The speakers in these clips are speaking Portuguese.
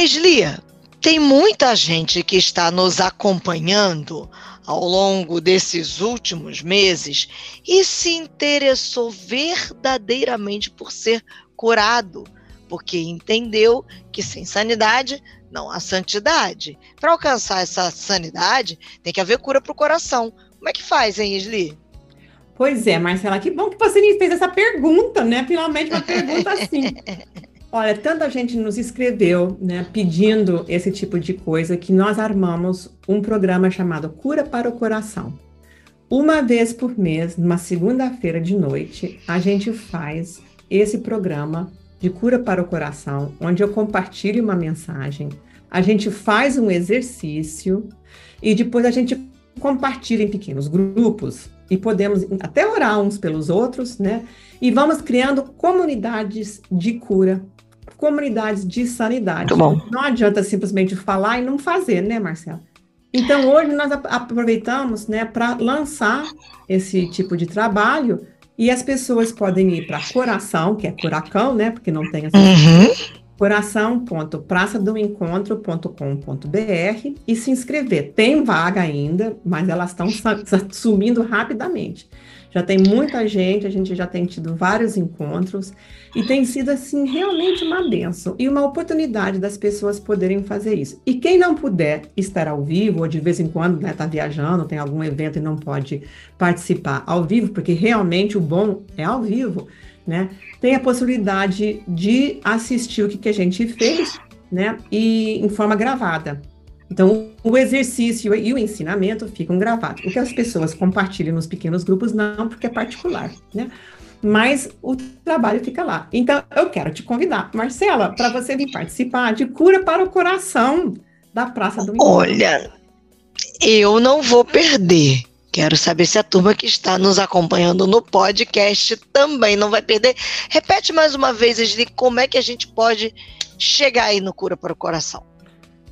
Esli, tem muita gente que está nos acompanhando ao longo desses últimos meses e se interessou verdadeiramente por ser curado, porque entendeu que sem sanidade não há santidade. Para alcançar essa sanidade, tem que haver cura para o coração. Como é que faz, hein, Isli? Pois é, Marcela, que bom que você me fez essa pergunta, né? Finalmente uma pergunta assim. Olha, tanta gente nos escreveu, né, pedindo esse tipo de coisa que nós armamos um programa chamado Cura para o Coração. Uma vez por mês, numa segunda-feira de noite, a gente faz esse programa de cura para o coração, onde eu compartilho uma mensagem, a gente faz um exercício e depois a gente compartilha em pequenos grupos e podemos até orar uns pelos outros, né? E vamos criando comunidades de cura comunidades de sanidade. Não adianta simplesmente falar e não fazer, né, Marcelo? Então, hoje nós aproveitamos né, para lançar esse tipo de trabalho e as pessoas podem ir para Coração, que é Curacão, né? Porque não tem essa. Uhum. Coração.praçadoencontro.com.br e se inscrever. Tem vaga ainda, mas elas estão sumindo rapidamente. Já tem muita gente, a gente já tem tido vários encontros e tem sido assim realmente uma benção e uma oportunidade das pessoas poderem fazer isso. E quem não puder estar ao vivo ou de vez em quando está né, tá viajando, tem algum evento e não pode participar ao vivo, porque realmente o bom é ao vivo, né? Tem a possibilidade de assistir o que, que a gente fez, né? E em forma gravada. Então, o exercício e o ensinamento ficam gravados. O que as pessoas compartilham nos pequenos grupos, não, porque é particular, né? Mas o trabalho fica lá. Então, eu quero te convidar, Marcela, para você vir participar de Cura para o Coração da Praça do Encontro. Olha, eu não vou perder. Quero saber se a turma que está nos acompanhando no podcast também não vai perder. Repete mais uma vez, Esli, como é que a gente pode chegar aí no Cura para o Coração.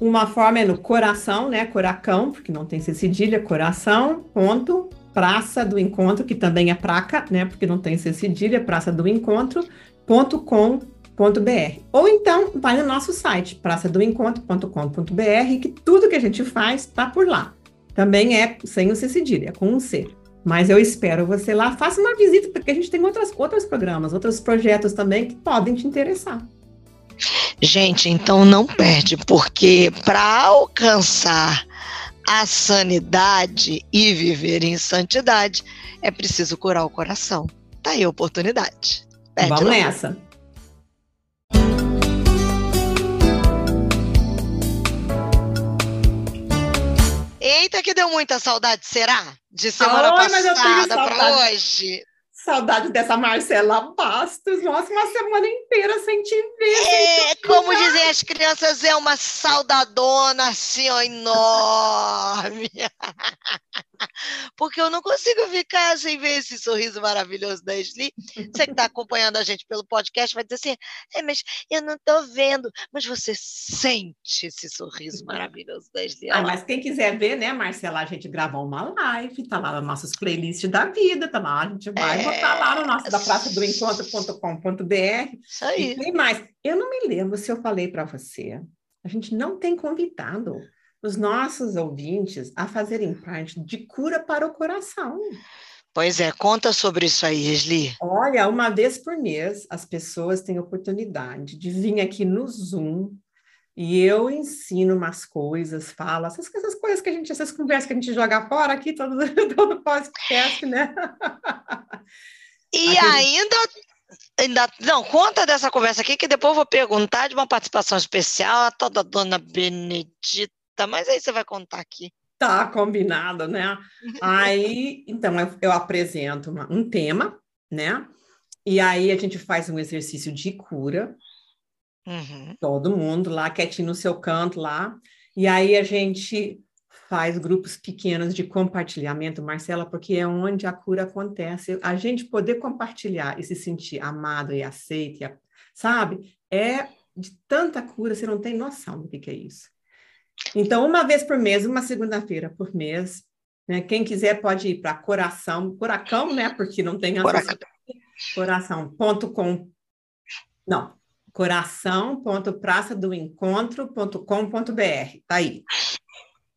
Uma forma é no coração, né? Coracão, porque não tem cedilha, coração, ponto, praça do encontro, que também é praca, né? Porque não tem cedilha, praça do encontro, ponto com ponto br. Ou então vai no nosso site, praçadoencontro.com.br, que tudo que a gente faz está por lá. Também é sem o C cedilha, é com um C. Mas eu espero você lá, faça uma visita, porque a gente tem outras, outros programas, outros projetos também que podem te interessar. Gente, então não perde, porque para alcançar a sanidade e viver em santidade, é preciso curar o coração. Tá aí a oportunidade. Perde Vamos logo. nessa. Eita, que deu muita saudade, será? De semana Ai, passada para hoje. Saudade dessa Marcela Bastos. Nossa, uma semana inteira sem te ver. É, te como dizem as crianças, é uma saudadona assim, ó, enorme. Porque eu não consigo ficar sem ver esse sorriso maravilhoso da Esli. Você que está acompanhando a gente pelo podcast vai dizer assim: é, mas eu não estou vendo. Mas você sente esse sorriso maravilhoso da Esli. Ah, mas quem quiser ver, né, Marcela, a gente gravou uma live, está lá nas nossas playlists da vida, tá lá, a gente vai é... botar lá no nosso da praça do encontro.com.br. Isso aí. E tem mais. Eu não me lembro se eu falei para você. A gente não tem convidado os nossos ouvintes a fazerem parte de cura para o coração. Pois é, conta sobre isso aí, Esli. Olha, uma vez por mês as pessoas têm oportunidade de vir aqui no Zoom e eu ensino umas coisas, falo essas, essas coisas que a gente, essas conversas que a gente joga fora aqui todo todo podcast, né? E aqui ainda Ainda, não, conta dessa conversa aqui, que depois eu vou perguntar de uma participação especial a toda dona Benedita mas aí você vai contar aqui. Tá combinado, né? aí, então, eu, eu apresento uma, um tema, né? E aí a gente faz um exercício de cura. Uhum. Todo mundo lá, quietinho no seu canto lá. E aí a gente faz grupos pequenos de compartilhamento, Marcela, porque é onde a cura acontece. A gente poder compartilhar e se sentir amado e aceito, sabe? É de tanta cura, você não tem noção do que, que é isso. Então, uma vez por mês, uma segunda-feira por mês, né? Quem quiser pode ir para coração, curacão, né? Porque não tem coração.com. Não, coração.praçadoencontro.com.br. Tá aí.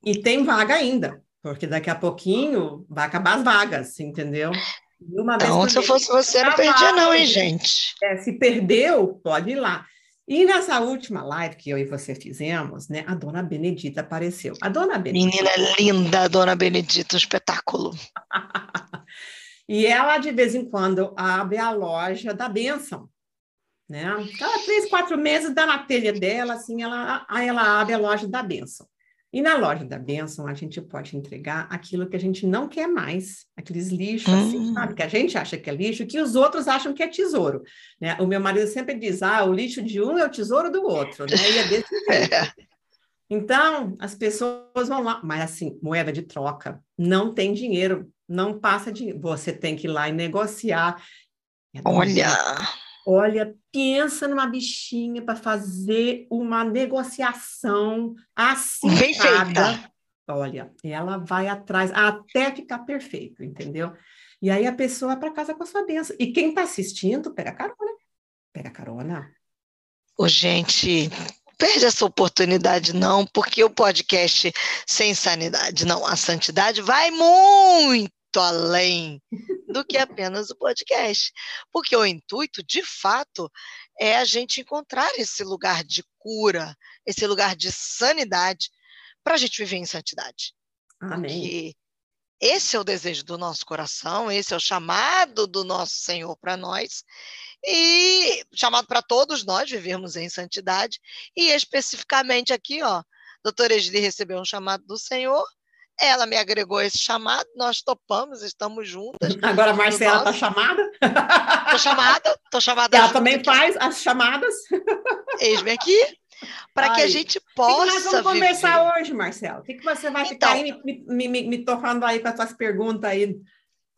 E tem vaga ainda, porque daqui a pouquinho vai acabar as vagas, entendeu? Uma então, se eu fosse você, não perdia não, hein, gente? É, se perdeu, pode ir lá. E nessa última live que eu e você fizemos, né, a dona Benedita apareceu. A dona Benedita. Menina linda, a dona Benedita, um espetáculo. e ela, de vez em quando, abre a loja da bênção. Né? Cada três, quatro meses dá na telha dela, assim, ela, aí ela abre a loja da bênção. E na loja da Benção, a gente pode entregar aquilo que a gente não quer mais, aqueles lixos, assim, hum. assim, sabe? Que a gente acha que é lixo, que os outros acham que é tesouro. Né? O meu marido sempre diz: ah, o lixo de um é o tesouro do outro, né? E é desse jeito. É. Então, as pessoas vão lá, mas assim, moeda de troca, não tem dinheiro, não passa dinheiro. Você tem que ir lá e negociar. Olha! Olha, pensa numa bichinha para fazer uma negociação assim. Bem feita. Olha, ela vai atrás até ficar perfeito, entendeu? E aí a pessoa vai para casa com a sua benção. E quem está assistindo, pega carona. Pega carona. Ô, gente, perde essa oportunidade, não, porque o podcast sem sanidade, não, a santidade vai muito além do que apenas o podcast. Porque o intuito, de fato, é a gente encontrar esse lugar de cura, esse lugar de sanidade, para a gente viver em santidade. Amém. Porque esse é o desejo do nosso coração, esse é o chamado do nosso Senhor para nós, e chamado para todos nós vivermos em santidade, e especificamente aqui, ó, doutora Edile recebeu um chamado do Senhor, ela me agregou esse chamado, nós topamos, estamos juntas. Agora a Marcela está chamada? Estou chamada, estou chamada. Ela também aqui. faz as chamadas. Eis-me aqui, para que a gente possa. O que, nós vamos conversar hoje, Marcela? O que, que você vai então, ficar aí me, me, me, me torrando aí com as suas perguntas aí?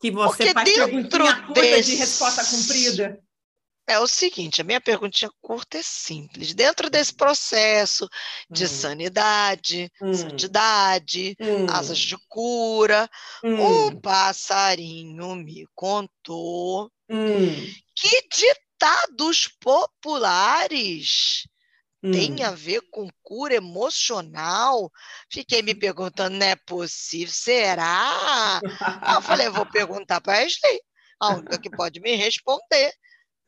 Que você faz perguntinha desse... de resposta cumprida é o seguinte: a minha perguntinha curta é simples. Dentro desse processo de hum. sanidade, hum. santidade, hum. asas de cura, o hum. passarinho me contou hum. que ditados populares tem hum. a ver com cura emocional? Fiquei me perguntando, não é possível? Será? eu falei, vou perguntar para a Ashley, a única que pode me responder.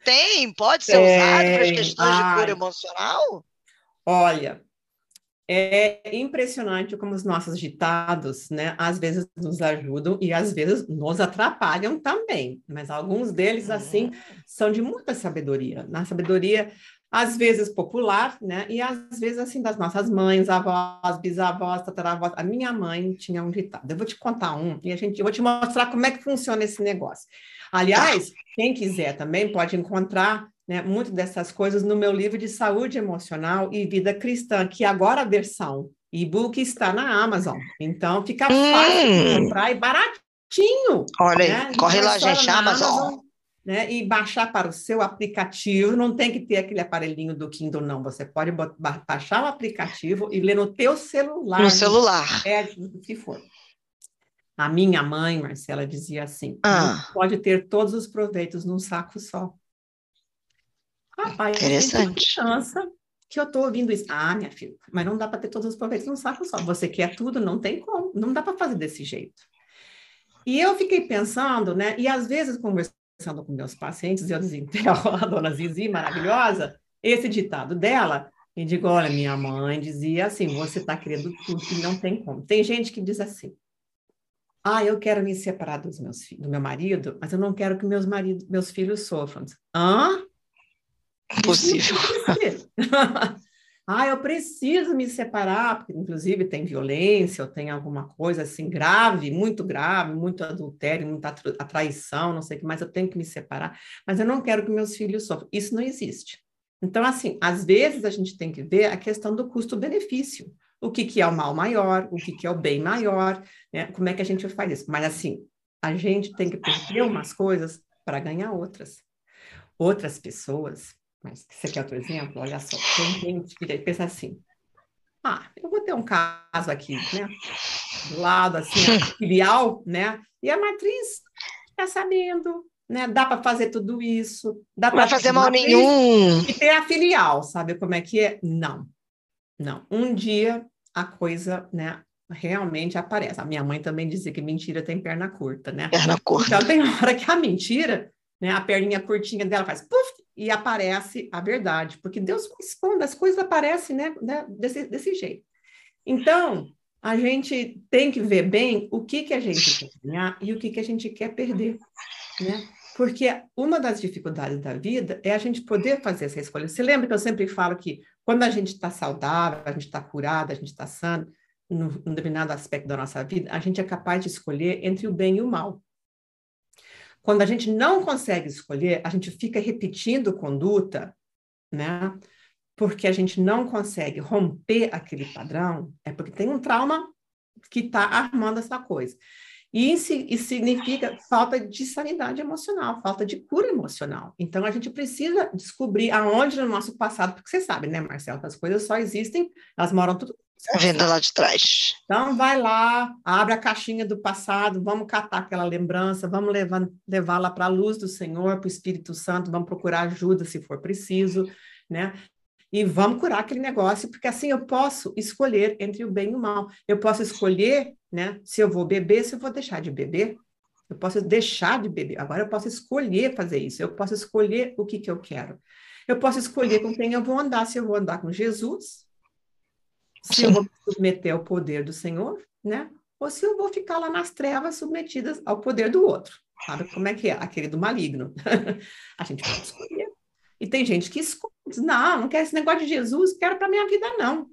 Tem, pode ser Tem. usado para as questões Ai. de cura emocional? Olha, é impressionante como os nossos ditados, né, às vezes nos ajudam e às vezes nos atrapalham também. Mas alguns deles, assim, hum. são de muita sabedoria. Na sabedoria, às vezes popular, né, e às vezes, assim, das nossas mães, avós, bisavós, tataravós. A minha mãe tinha um ditado. Eu vou te contar um e a gente, eu vou te mostrar como é que funciona esse negócio. Aliás, quem quiser também pode encontrar né, muito dessas coisas no meu livro de saúde emocional e vida cristã, que agora a versão e-book está na Amazon. Então fica hum. fácil de comprar e baratinho. Olha né? aí, corre lá, gente, Amazon. Amazon né, e baixar para o seu aplicativo, não tem que ter aquele aparelhinho do Kindle, não. Você pode baixar o aplicativo e ler no teu celular. No celular. É, o que for. A minha mãe, Marcela, dizia assim: ah. pode ter todos os proveitos num saco só. Rapaz, Interessante. chance que eu estou ouvindo isso. Ah, minha filha, mas não dá para ter todos os proveitos num saco só. Você quer tudo, não tem como, não dá para fazer desse jeito. E eu fiquei pensando, né? E às vezes, conversando com meus pacientes, eu desenterro a dona Zizi, maravilhosa, esse ditado dela, e digo: olha, minha mãe dizia assim: você está querendo tudo e não tem como. Tem gente que diz assim: ah, eu quero me separar dos meus do meu marido, mas eu não quero que meus maridos, meus filhos sofram. Hã? Impossível. ah, eu preciso me separar, porque inclusive tem violência, ou tem alguma coisa assim grave, muito grave, muito adultério, muita traição, não sei o que mais, eu tenho que me separar, mas eu não quero que meus filhos sofram. Isso não existe. Então, assim, às vezes a gente tem que ver a questão do custo-benefício o que, que é o mal maior, o que, que é o bem maior, né? como é que a gente faz isso. Mas, assim, a gente tem que perder umas coisas para ganhar outras. Outras pessoas, mas você quer outro exemplo? Olha só, tem gente que pensa assim, ah, eu vou ter um caso aqui, né? Do lado, assim, filial, né? E a matriz está sabendo, né? Dá para fazer tudo isso, dá para fazer mal nenhum. E ter a filial, sabe como é que é? Não. Não. Um dia a coisa, né, realmente aparece. A minha mãe também dizia que mentira tem perna curta, né? Perna curta. Então tem hora que a mentira, né, a perninha curtinha dela faz puff e aparece a verdade, porque Deus esconde, as coisas aparecem, né, né desse, desse jeito. Então, a gente tem que ver bem o que, que a gente quer ganhar e o que, que a gente quer perder, né? Porque uma das dificuldades da vida é a gente poder fazer essa escolha. Você lembra que eu sempre falo que quando a gente está saudável, a gente está curado, a gente está sano, num, num determinado aspecto da nossa vida, a gente é capaz de escolher entre o bem e o mal. Quando a gente não consegue escolher, a gente fica repetindo conduta, né? porque a gente não consegue romper aquele padrão, é porque tem um trauma que está armando essa coisa. E isso, significa falta de sanidade emocional, falta de cura emocional. Então, a gente precisa descobrir aonde no nosso passado, porque você sabe, né, Marcelo, que as coisas só existem, elas moram tudo. Vendo lá de trás. Então, vai lá, abre a caixinha do passado, vamos catar aquela lembrança, vamos levá-la para a luz do Senhor, para o Espírito Santo, vamos procurar ajuda se for preciso, né? E vamos curar aquele negócio, porque assim eu posso escolher entre o bem e o mal. Eu posso escolher, né, se eu vou beber, se eu vou deixar de beber. Eu posso deixar de beber. Agora eu posso escolher fazer isso. Eu posso escolher o que, que eu quero. Eu posso escolher com quem eu vou andar. Se eu vou andar com Jesus, se eu vou me submeter ao poder do Senhor, né? Ou se eu vou ficar lá nas trevas submetidas ao poder do outro. Sabe como é que é? Aquele do maligno. a gente pode escolher. E tem gente que escolhe, não, não quero esse negócio de Jesus, quero para minha vida, não.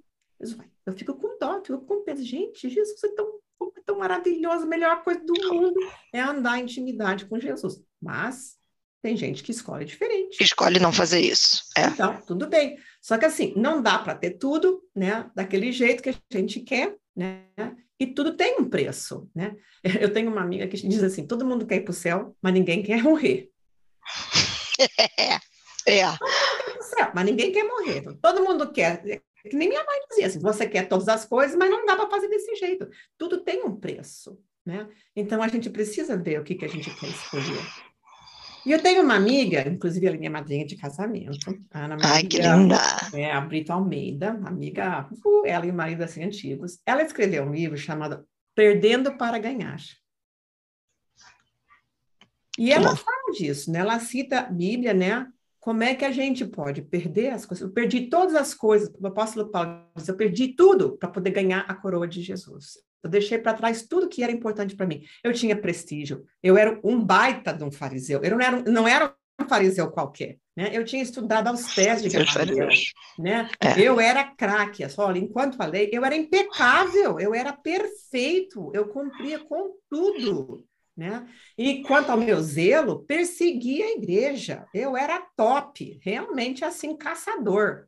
Eu fico com dó, eu fico com peso. Gente, Jesus é tão, é tão maravilhoso, a melhor coisa do mundo é andar em intimidade com Jesus. Mas tem gente que escolhe diferente. Escolhe não fazer isso. É. Então, tudo bem. Só que assim, não dá para ter tudo, né, daquele jeito que a gente quer, né? E tudo tem um preço, né? Eu tenho uma amiga que diz assim: todo mundo quer ir para o céu, mas ninguém quer morrer. É. É. Mas ninguém quer morrer. Todo mundo quer. É que nem minha mãe dizia assim: você quer todas as coisas, mas não dá para fazer desse jeito. Tudo tem um preço. Né? Então a gente precisa ver o que, que a gente quer escolher. E eu tenho uma amiga, inclusive ela é minha madrinha de casamento, a Ana Maria, Ai, que linda! É, a Brita Almeida, amiga, uh, ela e o marido assim antigos. Ela escreveu um livro chamado Perdendo para Ganhar. E ela fala disso, né? Ela cita a Bíblia, né? Como é que a gente pode perder as coisas? Eu perdi todas as coisas, o apóstolo Paulo diz, eu perdi tudo para poder ganhar a coroa de Jesus. Eu deixei para trás tudo que era importante para mim. Eu tinha prestígio, eu era um baita de um fariseu, eu não era, não era um fariseu qualquer. Né? Eu tinha estudado aos pés de Gamaliel, né? É. Eu era craque, olha, enquanto falei, eu era impecável, eu era perfeito, eu cumpria com tudo. Né? E quanto ao meu zelo, persegui a igreja. Eu era top, realmente assim, caçador.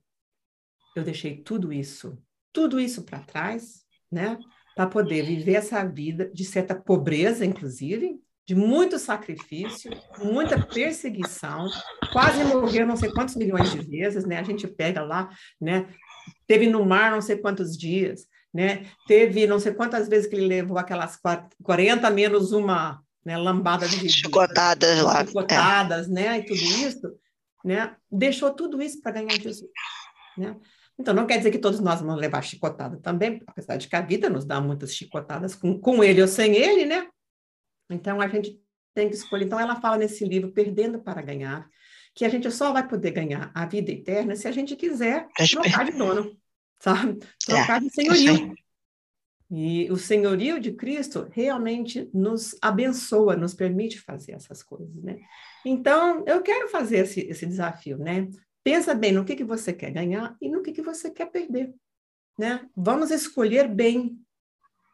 Eu deixei tudo isso, tudo isso para trás, né? Para poder viver essa vida de certa pobreza, inclusive, de muito sacrifício, muita perseguição, quase morreu não sei quantos milhões de vezes, né? A gente pega lá, né? Teve no mar não sei quantos dias, né? Teve não sei quantas vezes que ele levou aquelas 40 menos uma né, lambada de chicotadas lá, chicotadas, é. né, e tudo isso, né? Deixou tudo isso para ganhar Jesus, né? Então não quer dizer que todos nós vamos levar chicotada também, apesar de que a vida nos dá muitas chicotadas com, com ele ou sem ele, né? Então a gente tem que escolher. Então ela fala nesse livro Perdendo para ganhar, que a gente só vai poder ganhar a vida eterna se a gente quiser trocar de dono sabe? Trocar é, de senhorio. E o senhorio de Cristo realmente nos abençoa, nos permite fazer essas coisas, né? Então, eu quero fazer esse, esse desafio, né? Pensa bem no que, que você quer ganhar e no que, que você quer perder, né? Vamos escolher bem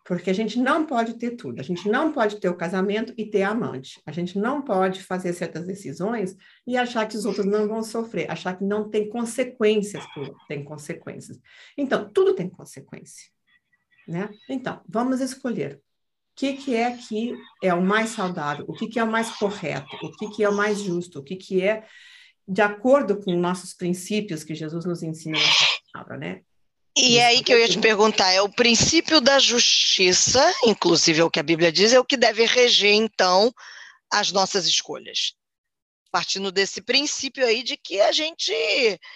porque a gente não pode ter tudo. A gente não pode ter o casamento e ter amante. A gente não pode fazer certas decisões e achar que os outros não vão sofrer, achar que não tem consequências, tem consequências. Então, tudo tem consequência. Né? Então, vamos escolher o que, que é que é o mais saudável, o que, que é o mais correto, o que, que é o mais justo, o que, que é de acordo com nossos princípios que Jesus nos ensina na palavra, né? E é aí que eu ia te perguntar, é o princípio da justiça, inclusive é o que a Bíblia diz, é o que deve reger, então, as nossas escolhas. partindo desse princípio aí de que a gente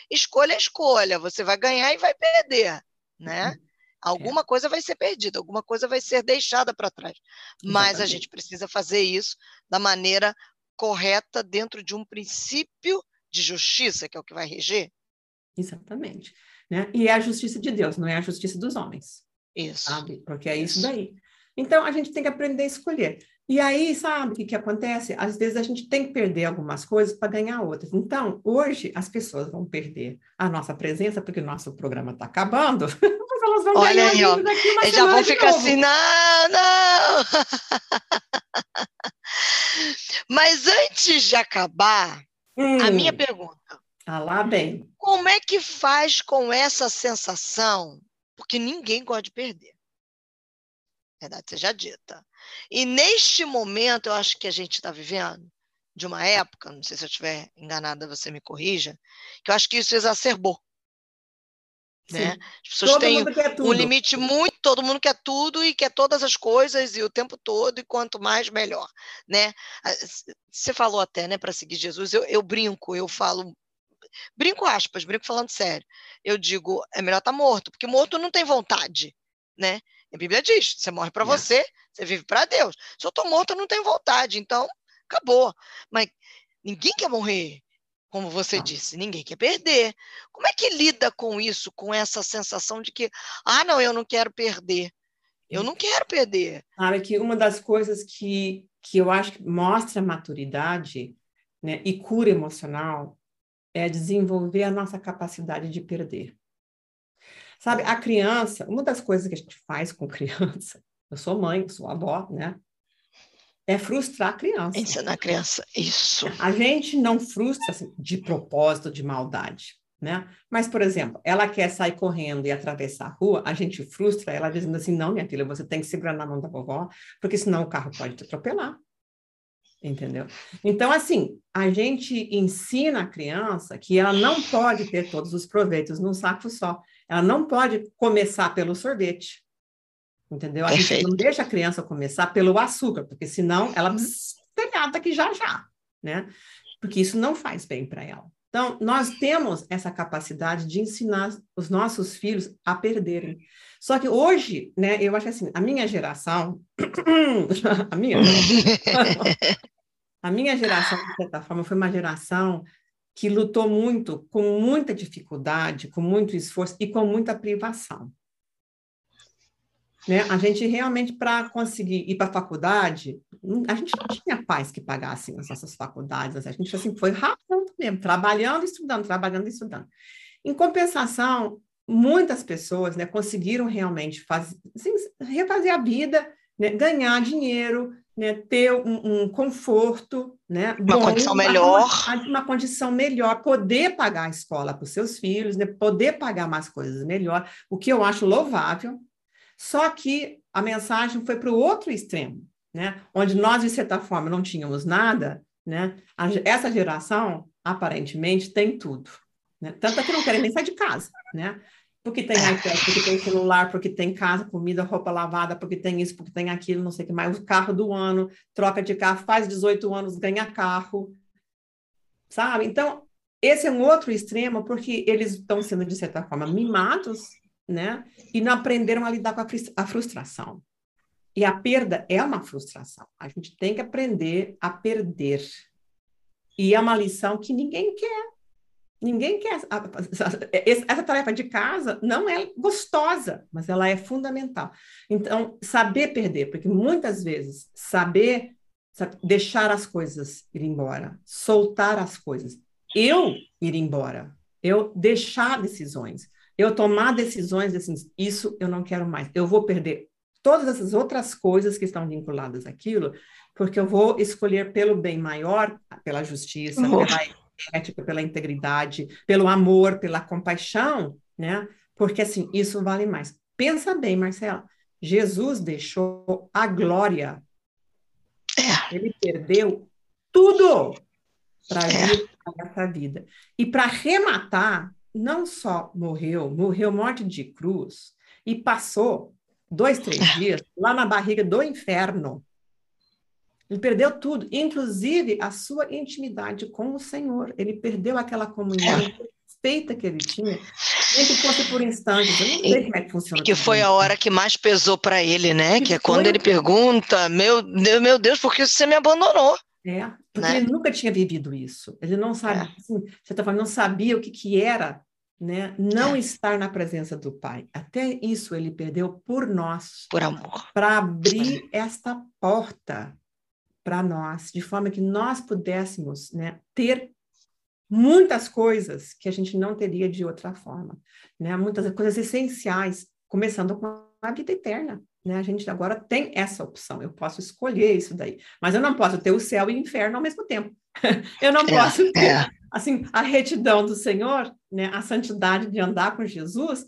escolha a escolha, você vai ganhar e vai perder, né? Uhum. Alguma é. coisa vai ser perdida, alguma coisa vai ser deixada para trás. Mas Exatamente. a gente precisa fazer isso da maneira correta dentro de um princípio de justiça, que é o que vai reger. Exatamente. Né? E é a justiça de Deus, não é a justiça dos homens. Isso. Sabe? Porque é isso, isso daí. Então, a gente tem que aprender a escolher. E aí, sabe o que, que acontece? Às vezes a gente tem que perder algumas coisas para ganhar outras. Então, hoje as pessoas vão perder a nossa presença, porque o nosso programa está acabando. Mas elas vão Olha aí, ó. Eles já vão ficar novo. assim, não, não! Mas antes de acabar, hum. a minha pergunta. Ah, lá bem. Como é que faz com essa sensação? Porque ninguém gosta de perder. Verdade seja dita. E neste momento, eu acho que a gente está vivendo de uma época, não sei se eu estiver enganada, você me corrija, que eu acho que isso exacerbou. Né? As pessoas todo têm um limite muito, todo mundo quer tudo e quer todas as coisas e o tempo todo, e quanto mais, melhor. Né? Você falou até, né, para seguir Jesus, eu, eu brinco, eu falo, brinco aspas, brinco falando sério. Eu digo, é melhor estar tá morto, porque morto não tem vontade. Né? A Bíblia diz: você morre para você, você vive para Deus. Se eu estou morto, eu não tenho vontade, então acabou. Mas ninguém quer morrer, como você disse, ninguém quer perder. Como é que lida com isso, com essa sensação de que, ah, não, eu não quero perder? Eu não quero perder. Sabe que uma das coisas que, que eu acho que mostra maturidade né, e cura emocional é desenvolver a nossa capacidade de perder. Sabe, a criança, uma das coisas que a gente faz com criança, eu sou mãe, sou avó, né? É frustrar a criança. Ensinar a criança, isso. A gente não frustra assim, de propósito, de maldade, né? Mas, por exemplo, ela quer sair correndo e atravessar a rua, a gente frustra ela dizendo assim, não, minha filha, você tem que segurar na mão da vovó, porque senão o carro pode te atropelar entendeu? Então, assim, a gente ensina a criança que ela não pode ter todos os proveitos num saco só. Ela não pode começar pelo sorvete, entendeu? A Perfeito. gente não deixa a criança começar pelo açúcar, porque senão ela telhada aqui já já, né? Porque isso não faz bem para ela. Então, nós temos essa capacidade de ensinar os nossos filhos a perderem. Só que hoje, né, eu acho assim, a minha geração, a minha, A minha geração, de certa forma, foi uma geração que lutou muito, com muita dificuldade, com muito esforço e com muita privação. Né? A gente realmente, para conseguir ir para a faculdade, a gente não tinha pais que pagassem as nossas faculdades, a gente assim, foi rápido mesmo, trabalhando, estudando, trabalhando, estudando. Em compensação, muitas pessoas né, conseguiram realmente fazer, assim, refazer a vida, né, ganhar dinheiro, né, ter um, um, conforto, né, uma bom, condição melhor, uma, uma, condição melhor, poder pagar a escola para os seus filhos, né, poder pagar mais coisas melhor, o que eu acho louvável. Só que a mensagem foi para o outro extremo, né, onde nós de certa forma não tínhamos nada, né, essa geração aparentemente tem tudo, né, tanto é que não querem nem sair de casa, né, porque tem iPad, porque tem celular, porque tem casa, comida, roupa lavada, porque tem isso, porque tem aquilo, não sei o que mais. O carro do ano, troca de carro, faz 18 anos, ganha carro. Sabe? Então, esse é um outro extremo, porque eles estão sendo, de certa forma, mimados, né? E não aprenderam a lidar com a frustração. E a perda é uma frustração. A gente tem que aprender a perder. E é uma lição que ninguém quer. Ninguém quer. Essa tarefa de casa não é gostosa, mas ela é fundamental. Então, saber perder, porque muitas vezes saber deixar as coisas ir embora, soltar as coisas, eu ir embora, eu deixar decisões, eu tomar decisões assim, isso eu não quero mais, eu vou perder todas essas outras coisas que estão vinculadas àquilo, porque eu vou escolher pelo bem maior, pela justiça, pela ética, pela integridade, pelo amor, pela compaixão, né? Porque assim, isso vale mais. Pensa bem, Marcela. Jesus deixou a glória. É. Ele perdeu tudo para é. vir essa vida. E para rematar, não só morreu, morreu morte de cruz e passou dois, três dias lá na barriga do inferno. Ele perdeu tudo, inclusive a sua intimidade com o Senhor. Ele perdeu aquela comunhão é. perfeita que ele tinha, nem que fosse por instantes. Eu não sei e, como é que funciona. Que foi a hora que mais pesou para ele, né? Que, que é quando ele pergunta: meu, meu Deus, por que você me abandonou? É, porque né? ele nunca tinha vivido isso. Ele não sabe, é. assim, você tá falando, não sabia o que, que era né? Não é. estar na presença do Pai. Até isso ele perdeu por nós. Por amor. Para abrir esta porta para nós, de forma que nós pudéssemos né, ter muitas coisas que a gente não teria de outra forma, né? Muitas coisas essenciais, começando com a vida eterna, né? A gente agora tem essa opção, eu posso escolher isso daí, mas eu não posso ter o céu e o inferno ao mesmo tempo. eu não é, posso ter, é. assim, a retidão do Senhor, né? A santidade de andar com Jesus,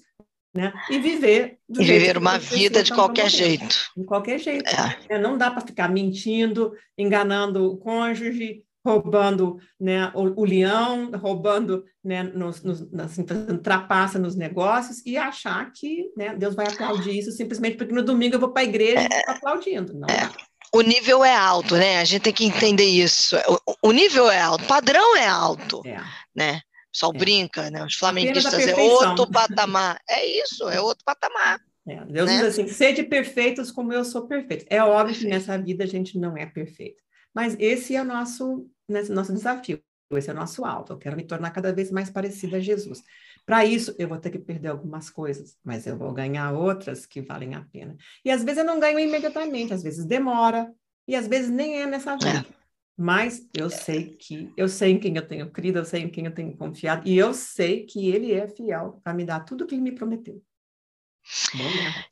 né? E viver e viver uma vida de qualquer jeito. De qualquer jeito. É. Não dá para ficar mentindo, enganando o cônjuge, roubando né, o, o leão, roubando, né, nos, nos, assim, trapaça nos negócios e achar que né, Deus vai aplaudir isso simplesmente porque no domingo eu vou para a igreja e estou aplaudindo. Não é. O nível é alto, né? A gente tem que entender isso. O, o nível é alto, o padrão é alto, é. né? pessoal é. brinca, né? Os flamenguistas é outro patamar. É isso, é outro patamar. É, Deus né? diz assim: sede perfeitos como eu sou perfeito. É óbvio que nessa vida a gente não é perfeito. Mas esse é o nosso, né, nosso desafio, esse é o nosso alto. Eu quero me tornar cada vez mais parecida a Jesus. Para isso, eu vou ter que perder algumas coisas, mas eu vou ganhar outras que valem a pena. E às vezes eu não ganho imediatamente, às vezes demora, e às vezes nem é nessa vida. É. Mas eu sei que eu sei em quem eu tenho crido, eu sei em quem eu tenho confiado, e eu sei que ele é fiel para me dar tudo o que ele me prometeu.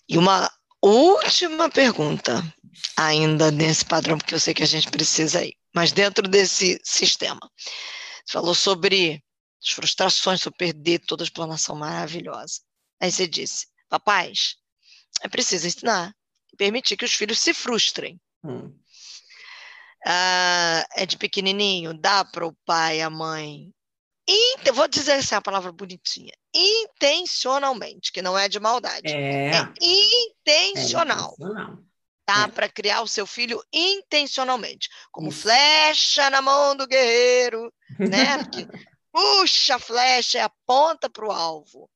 E uma última pergunta, ainda nesse padrão, porque eu sei que a gente precisa ir, mas dentro desse sistema. Você falou sobre as frustrações, sobre perder toda a explanação maravilhosa. Aí você disse, papais, é preciso ensinar e permitir que os filhos se frustrem. Hum uh, é de pequenininho, dá para o pai e a mãe. vou dizer assim a palavra bonitinha. Intencionalmente, que não é de maldade. É, é intencional. É intencional. Tá? É. Para criar o seu filho intencionalmente. Como Isso. flecha na mão do guerreiro, né? puxa a flecha e aponta para o alvo.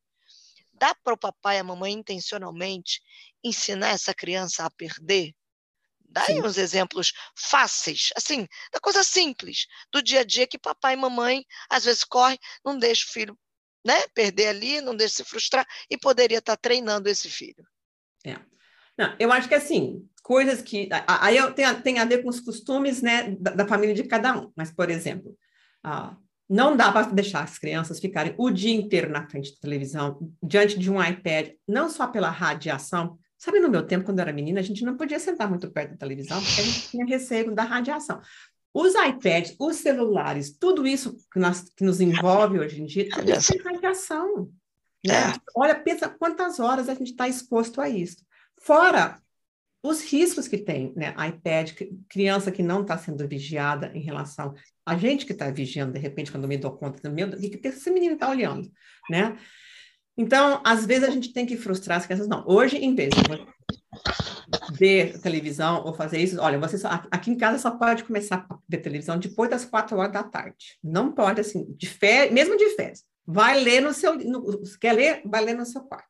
Dá para o papai e a mamãe intencionalmente ensinar essa criança a perder? Dá aí uns exemplos fáceis, assim, da coisa simples, do dia a dia que papai e mamãe às vezes correm, não deixa o filho né, perder ali, não deixa se frustrar, e poderia estar treinando esse filho. É. Não, eu acho que assim, coisas que. Aí tem, tem a ver com os costumes né, da, da família de cada um. Mas, por exemplo, ah, não dá para deixar as crianças ficarem o dia inteiro na frente da televisão, diante de um iPad, não só pela radiação, Sabe, no meu tempo, quando eu era menina, a gente não podia sentar muito perto da televisão, porque a gente tinha receio da radiação. Os iPads, os celulares, tudo isso que, nós, que nos envolve hoje em dia, tudo isso tem radiação. Né? É. Olha, pensa quantas horas a gente está exposto a isso. Fora os riscos que tem, né? iPad, criança que não está sendo vigiada em relação a gente que está vigiando, de repente, quando me dou conta, meu, o que, que esse menino está olhando, né? Então, às vezes a gente tem que frustrar as crianças. Não, hoje, em vez de ver televisão ou fazer isso, olha, você só, aqui em casa só pode começar a ver televisão depois das quatro horas da tarde. Não pode, assim, de férias, mesmo de férias. Vai ler no seu. No, quer ler? Vai ler no seu quarto.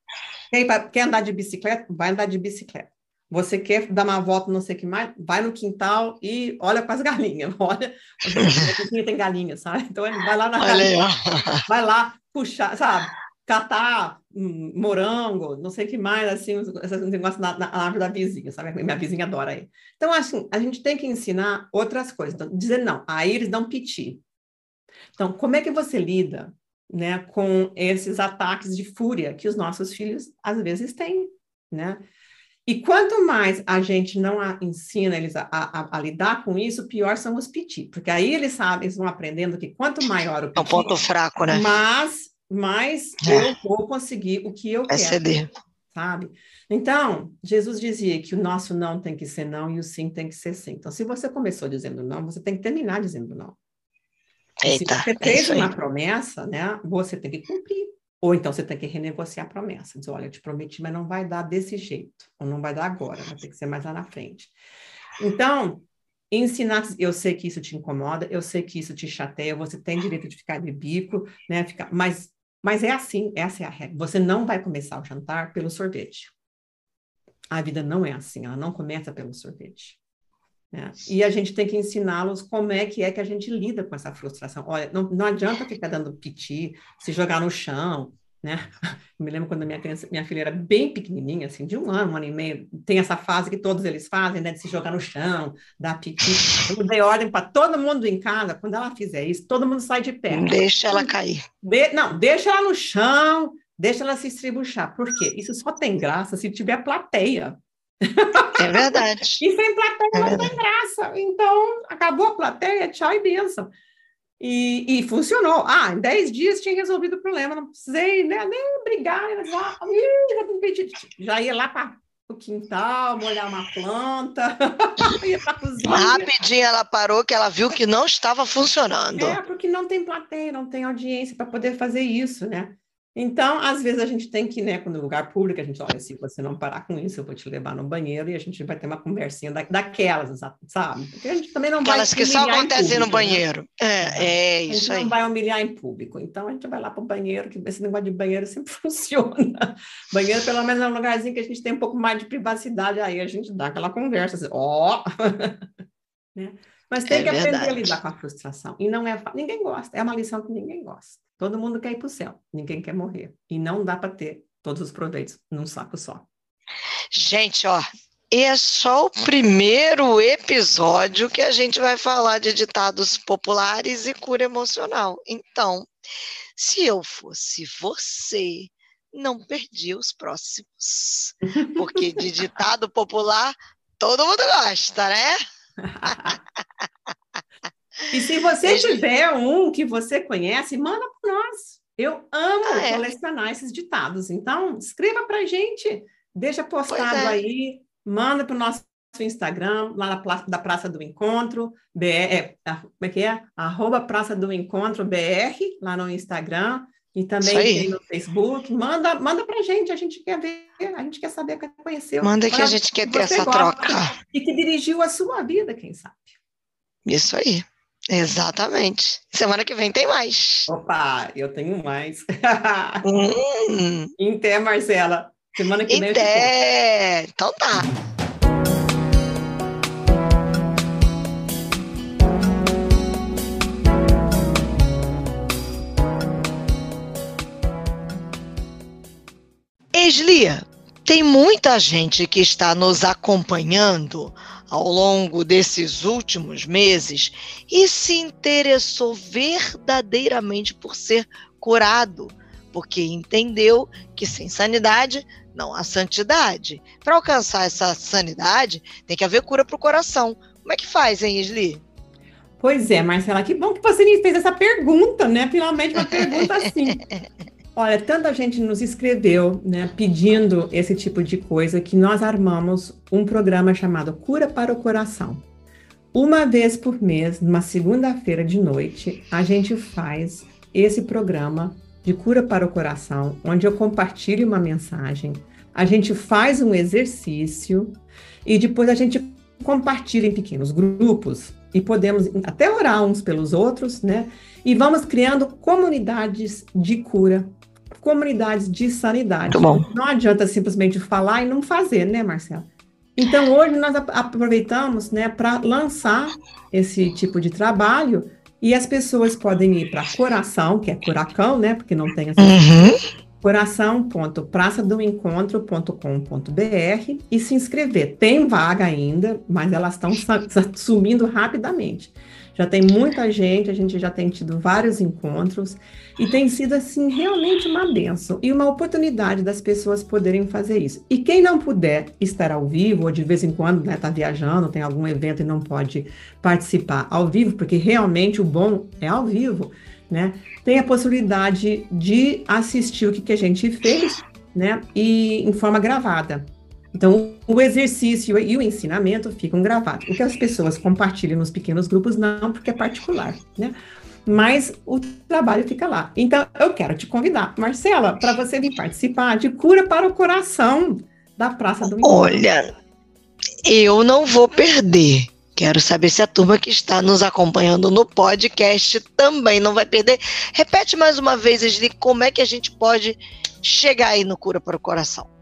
Quer, quer andar de bicicleta? Vai andar de bicicleta. Você quer dar uma volta, não sei o que mais? Vai no quintal e olha para as galinhas. Olha, tem galinha, sabe? Então, vai lá na galinha, vai lá puxar, sabe? catar hum, morango, não sei o que mais, assim, esses negócios na, na, árvore da vizinha, sabe? Minha vizinha adora aí. Então, assim, a gente tem que ensinar outras coisas. Então, dizer não, aí eles dão piti. Então, como é que você lida né, com esses ataques de fúria que os nossos filhos, às vezes, têm, né? E quanto mais a gente não a, ensina eles a, a, a, lidar com isso, pior são os piti, porque aí eles sabem, eles vão aprendendo que quanto maior o piti, é um ponto fraco, né? Mas mas é. eu vou conseguir o que eu Vai quero. Ceder. Sabe? Então, Jesus dizia que o nosso não tem que ser não e o sim tem que ser sim. Então, se você começou dizendo não, você tem que terminar dizendo não. Eita, se você é fez uma promessa, né, você tem que cumprir. Ou então você tem que renegociar a promessa. Dizer, olha, eu te prometi, mas não vai dar desse jeito. Ou não vai dar agora, vai ter que ser mais lá na frente. Então, ensinar, eu sei que isso te incomoda, eu sei que isso te chateia, você tem direito de ficar de bico, né? Ficar, mas, mas é assim, essa é a regra. Você não vai começar o jantar pelo sorvete. A vida não é assim, ela não começa pelo sorvete. Né? E a gente tem que ensiná-los como é que é que a gente lida com essa frustração. Olha, não, não adianta ficar dando piti, se jogar no chão, né? Eu me lembro quando minha criança, minha filha era bem pequenininha, assim, de um ano, um ano e meio, tem essa fase que todos eles fazem, né, de se jogar no chão, dar piti. Eu dei ordem para todo mundo em casa, quando ela fizer isso, todo mundo sai de pé. Deixa ela cair. De, não, deixa ela no chão, deixa ela se estribuchar. Por quê? Isso só tem graça se tiver plateia. É verdade. e sem plateia é não tem graça. Então, acabou a plateia, tchau e benção. E, e, funcionou. Ah, em 10 dias tinha resolvido o problema, não precisei né, nem brigar, já, já ia lá para o quintal, molhar uma planta, ia para cozinha. Rapidinho ela parou que ela viu que não estava funcionando. É, porque não tem plateia, não tem audiência para poder fazer isso, né? Então, às vezes a gente tem que, né, quando no lugar público, a gente, olha, se você não parar com isso, eu vou te levar no banheiro e a gente vai ter uma conversinha da, daquelas, sabe? Porque a gente também não Aquelas vai que só acontecem no né? banheiro. Né? É, é isso aí. A gente não vai humilhar em público. Então, a gente vai lá para o banheiro, que esse negócio de banheiro sempre funciona. banheiro, pelo menos, é um lugarzinho que a gente tem um pouco mais de privacidade, aí a gente dá aquela conversa, assim, ó... né? Mas tem é que verdade. aprender a lidar com a frustração. E não é... Ninguém gosta. É uma lição que ninguém gosta. Todo mundo quer ir para o céu, ninguém quer morrer. E não dá para ter todos os proveitos num saco só. Gente, ó, é só o primeiro episódio que a gente vai falar de ditados populares e cura emocional. Então, se eu fosse você, não perdi os próximos. Porque de ditado popular, todo mundo gosta, né? E se você tiver um que você conhece, manda para nós. Eu amo ah, é. colecionar esses ditados. Então, escreva para a gente, deixa postado é. aí, manda para o nosso Instagram, lá na praça, da Praça do Encontro, BR, é, como é que é? Arroba Praça do Encontro BR, lá no Instagram, e também no Facebook. Manda, manda para a gente, a gente quer ver, a gente quer saber, quer conhecer. Manda que a gente quer ter essa troca. E que dirigiu a sua vida, quem sabe. Isso aí. Exatamente. Semana que vem tem mais. Opa, eu tenho mais. hum. Até, Marcela. Semana que vem. Até. Então tá. Eslia, tem muita gente que está nos acompanhando ao longo desses últimos meses e se interessou verdadeiramente por ser curado, porque entendeu que sem sanidade não há santidade. Para alcançar essa sanidade, tem que haver cura para o coração. Como é que faz, hein, Isli? Pois é, Marcela, que bom que você me fez essa pergunta, né? Finalmente uma pergunta assim. Olha, tanta gente nos escreveu, né, pedindo esse tipo de coisa que nós armamos um programa chamado Cura para o Coração. Uma vez por mês, numa segunda-feira de noite, a gente faz esse programa de cura para o coração, onde eu compartilho uma mensagem, a gente faz um exercício e depois a gente compartilha em pequenos grupos e podemos até orar uns pelos outros, né? E vamos criando comunidades de cura comunidades de sanidade. Não adianta simplesmente falar e não fazer, né, Marcelo? Então, hoje nós aproveitamos né, para lançar esse tipo de trabalho e as pessoas podem ir para Coração, que é Curacão, né? Porque não tem essa. Uhum. Coração.praçadoencontro.com.br e se inscrever. Tem vaga ainda, mas elas estão sumindo rapidamente. Já tem muita gente, a gente já tem tido vários encontros e tem sido assim realmente uma benção e uma oportunidade das pessoas poderem fazer isso. E quem não puder estar ao vivo ou de vez em quando está né, tá viajando, tem algum evento e não pode participar ao vivo, porque realmente o bom é ao vivo, né? Tem a possibilidade de assistir o que, que a gente fez, né? E em forma gravada. Então, o exercício e o ensinamento ficam gravados. O que as pessoas compartilham nos pequenos grupos, não, porque é particular, né? Mas o trabalho fica lá. Então, eu quero te convidar, Marcela, para você vir participar de Cura para o Coração da Praça do Olha, eu não vou perder, Quero saber se a turma que está nos acompanhando no podcast também não vai perder. Repete mais uma vez, Esli, como é que a gente pode chegar aí no Cura para o Coração?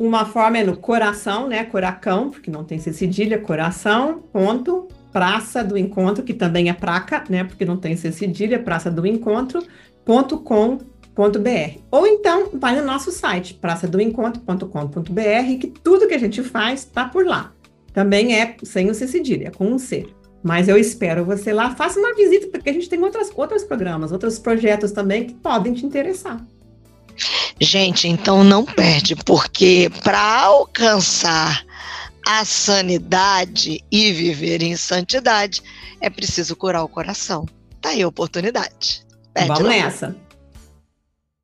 Uma forma é no coração, né? Coracão, porque não tem cedilha, coração, ponto, Praça do Encontro, que também é praca, né? Porque não tem cedilha, Praça do Encontro, ponto com br Ou então vai no nosso site, praçadoencontro.com.br, que tudo que a gente faz está por lá. Também é sem o C cedilha, é com um C. Mas eu espero você lá. Faça uma visita, porque a gente tem outras, outros programas, outros projetos também que podem te interessar. Gente, então não perde, porque para alcançar a sanidade e viver em santidade, é preciso curar o coração. Tá aí a oportunidade. Perde Vamos nessa.